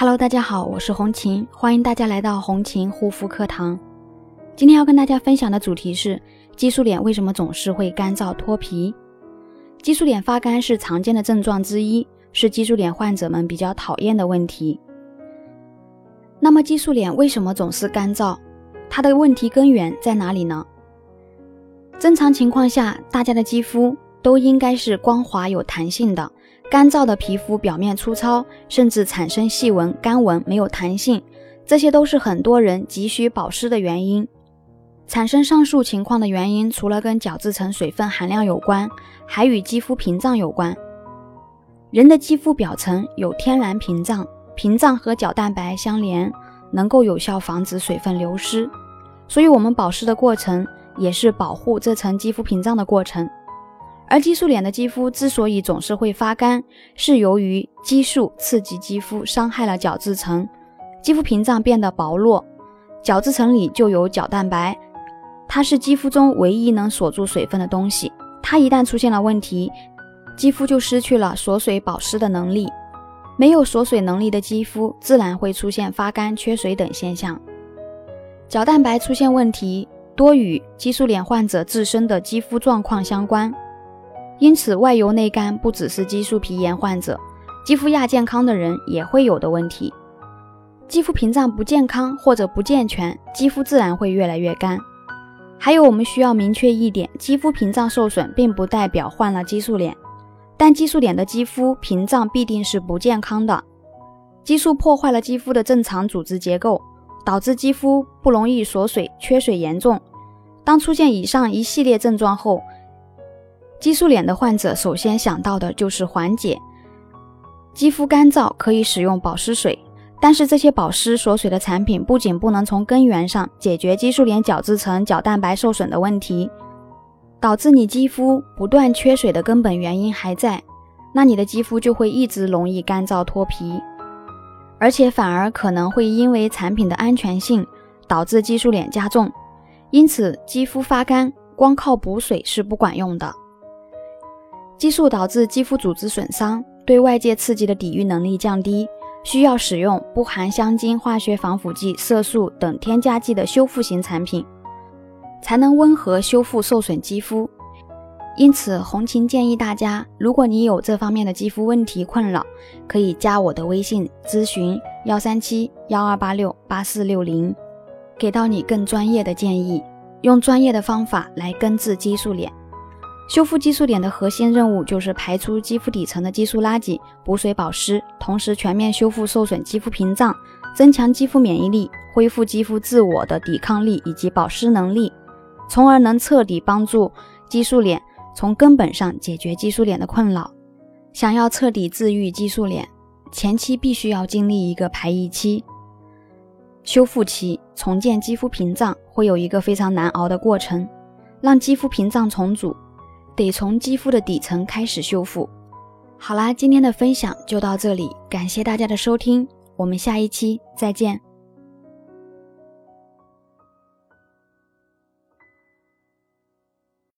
Hello，大家好，我是红琴，欢迎大家来到红琴护肤课堂。今天要跟大家分享的主题是激素脸为什么总是会干燥脱皮？激素脸发干是常见的症状之一，是激素脸患者们比较讨厌的问题。那么激素脸为什么总是干燥？它的问题根源在哪里呢？正常情况下，大家的肌肤都应该是光滑有弹性的。干燥的皮肤表面粗糙，甚至产生细纹、干纹，没有弹性，这些都是很多人急需保湿的原因。产生上述情况的原因，除了跟角质层水分含量有关，还与肌肤屏障有关。人的肌肤表层有天然屏障，屏障和角蛋白相连，能够有效防止水分流失。所以，我们保湿的过程也是保护这层肌肤屏障的过程。而激素脸的肌肤之所以总是会发干，是由于激素刺激肌肤，伤害了角质层，肌肤屏障变得薄弱，角质层里就有角蛋白，它是肌肤中唯一能锁住水分的东西。它一旦出现了问题，肌肤就失去了锁水保湿的能力。没有锁水能力的肌肤，自然会出现发干、缺水等现象。角蛋白出现问题，多与激素脸患者自身的肌肤状况相关。因此，外油内干不只是激素皮炎患者，肌肤亚健康的人也会有的问题。肌肤屏障不健康或者不健全，肌肤自然会越来越干。还有，我们需要明确一点：肌肤屏障受损并不代表患了激素脸，但激素脸的肌肤屏障必定是不健康的。激素破坏了肌肤的正常组织结构，导致肌肤不容易锁水、缺水严重。当出现以上一系列症状后，激素脸的患者首先想到的就是缓解肌肤干燥，可以使用保湿水。但是这些保湿锁水的产品不仅不能从根源上解决激素脸角质层角蛋白受损的问题，导致你肌肤不断缺水的根本原因还在，那你的肌肤就会一直容易干燥脱皮，而且反而可能会因为产品的安全性导致激素脸加重。因此，肌肤发干光靠补水是不管用的。激素导致肌肤组织损伤，对外界刺激的抵御能力降低，需要使用不含香精、化学防腐剂、色素等添加剂的修复型产品，才能温和修复受损肌肤。因此，红琴建议大家，如果你有这方面的肌肤问题困扰，可以加我的微信咨询幺三七幺二八六八四六零，给到你更专业的建议，用专业的方法来根治激素脸。修复激素脸的核心任务就是排出肌肤底层的激素垃圾，补水保湿，同时全面修复受损肌肤屏障，增强肌肤免疫力，恢复肌肤自我的抵抗力以及保湿能力，从而能彻底帮助激素脸从根本上解决激素脸的困扰。想要彻底治愈激素脸，前期必须要经历一个排异期、修复期，重建肌肤屏障会有一个非常难熬的过程，让肌肤屏障重组。得从肌肤的底层开始修复。好啦，今天的分享就到这里，感谢大家的收听，我们下一期再见。